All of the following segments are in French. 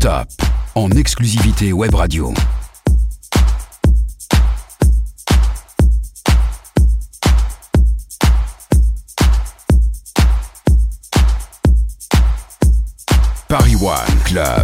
non-stop en exclusivité web radio. Paris One Club.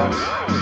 Música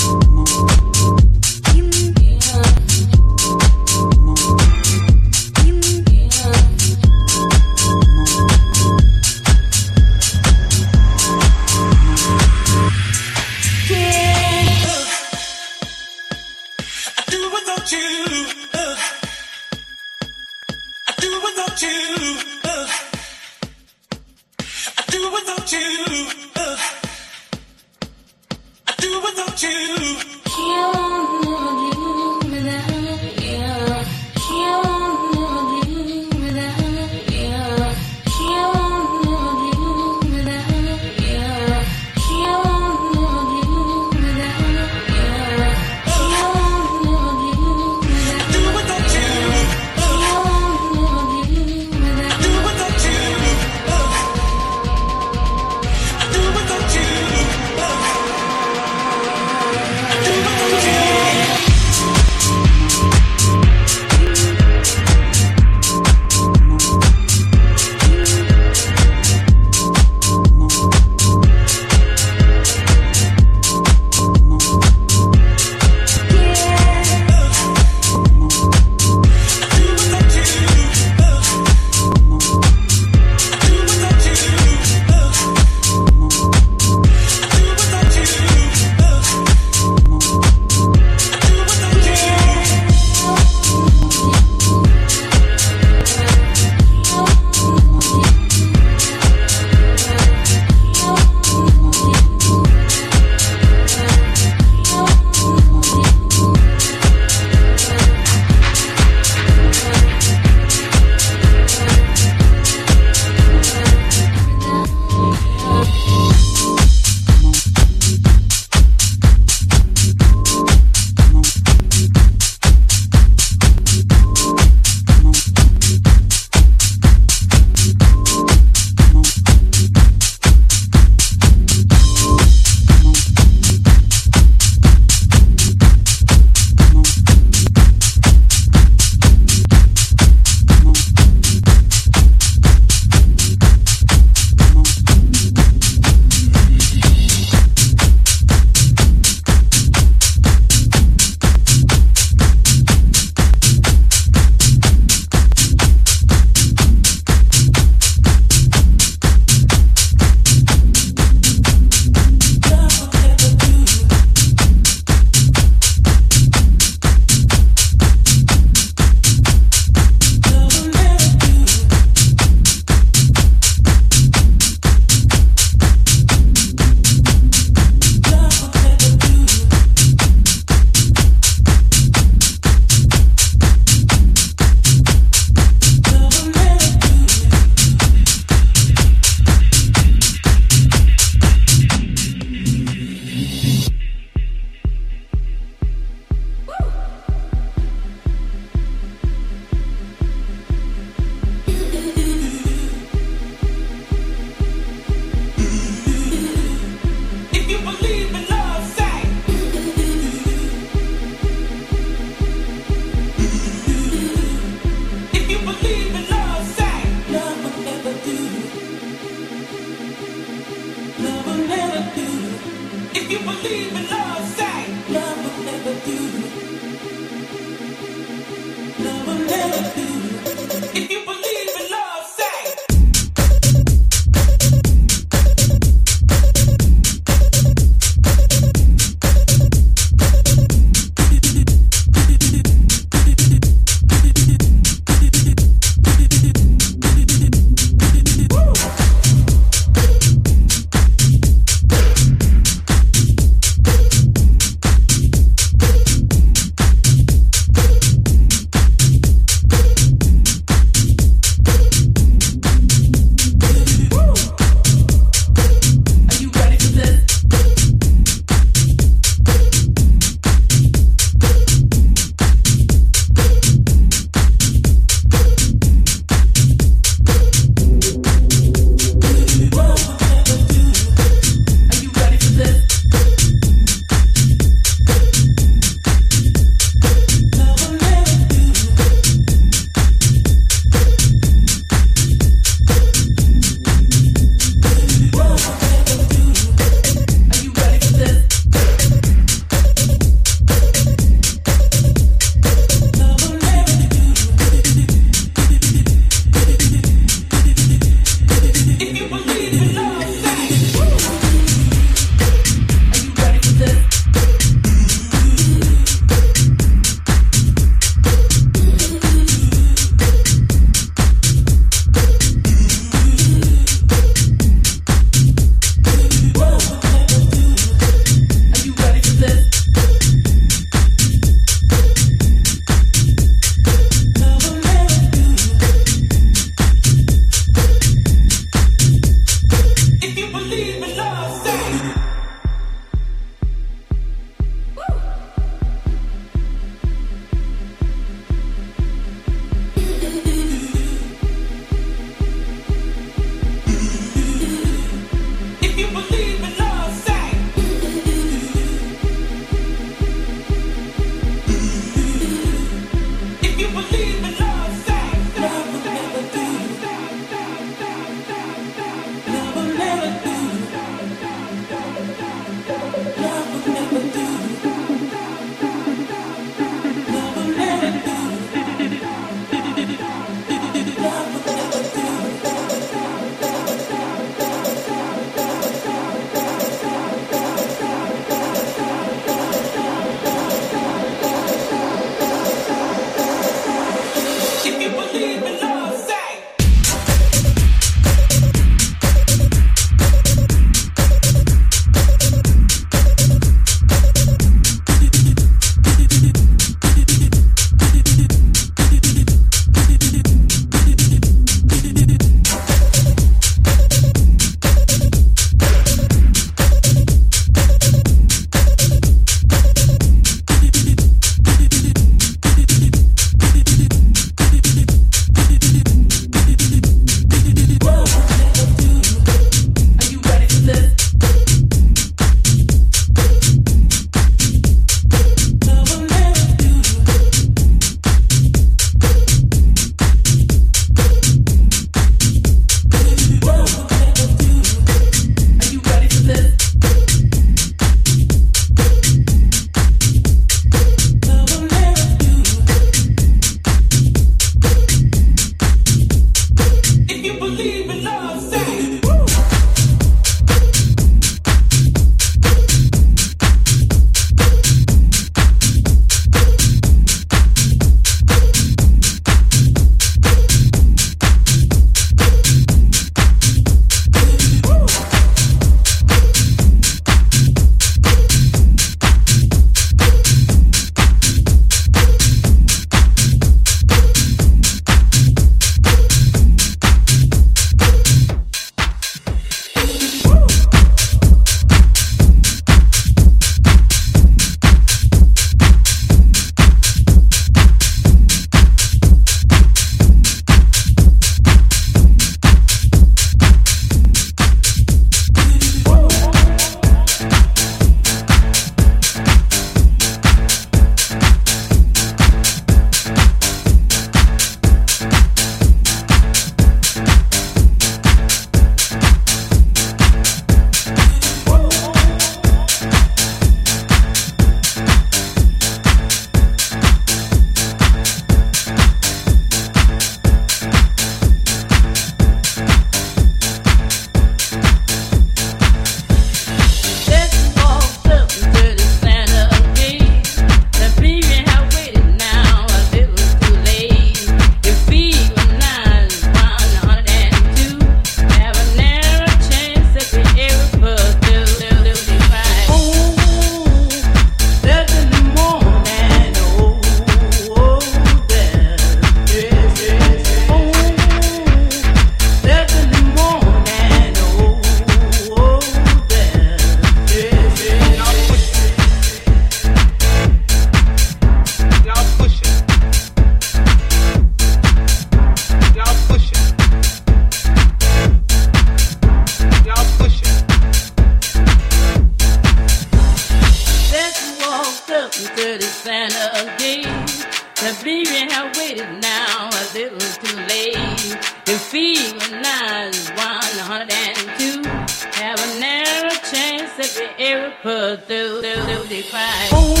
pursue, define.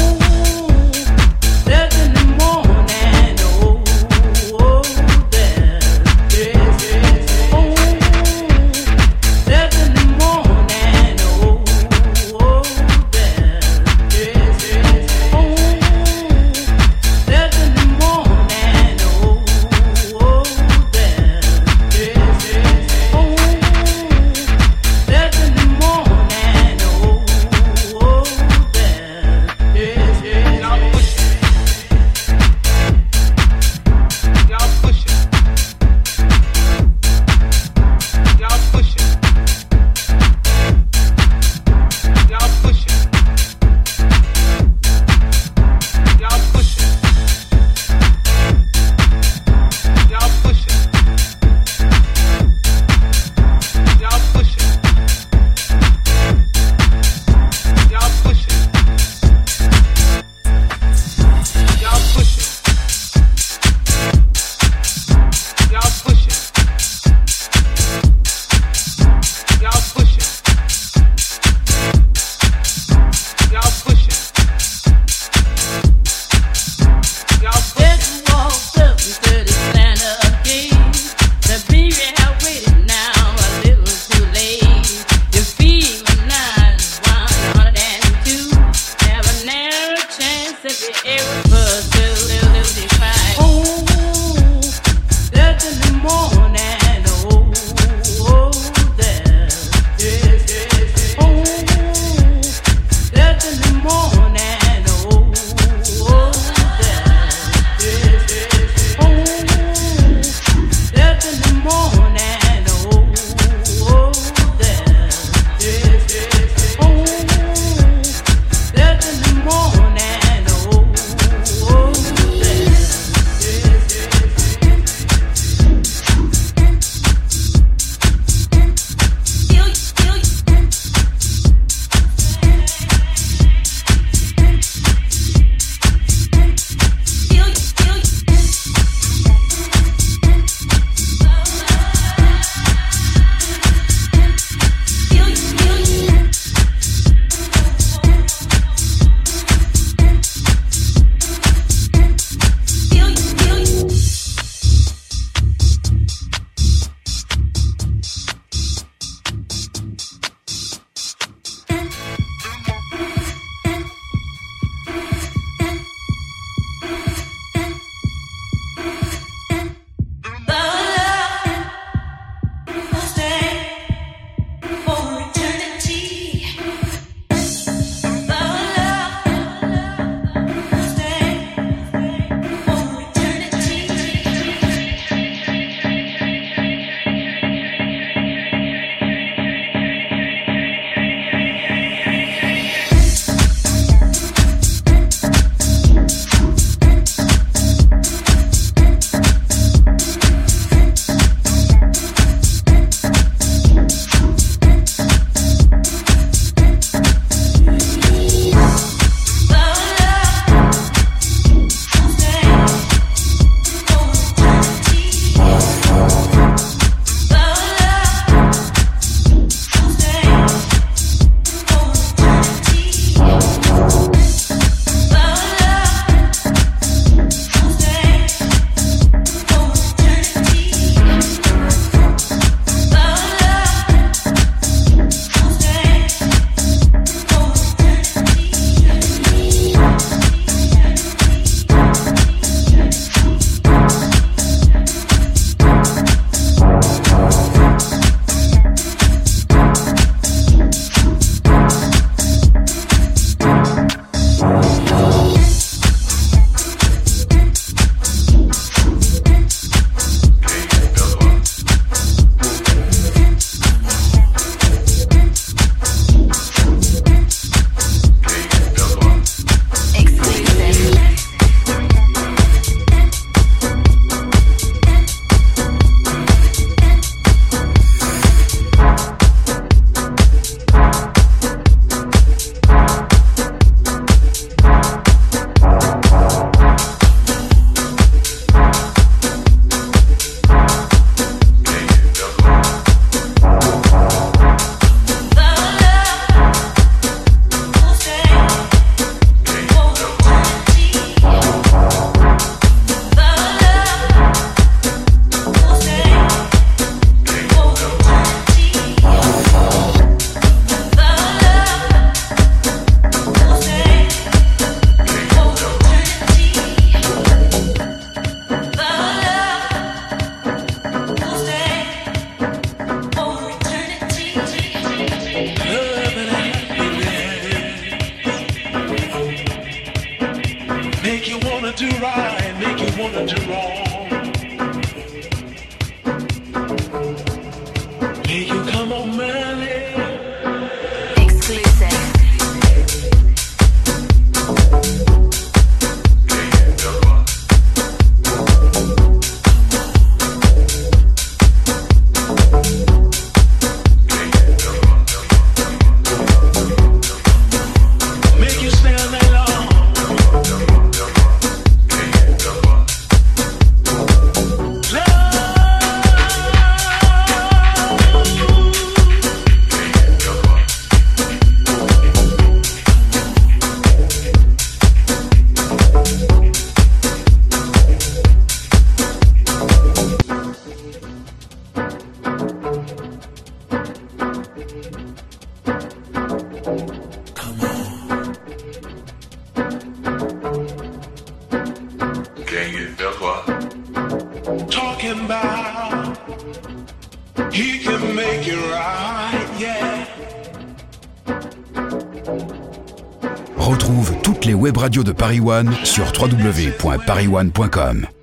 Sur www.parisone.com.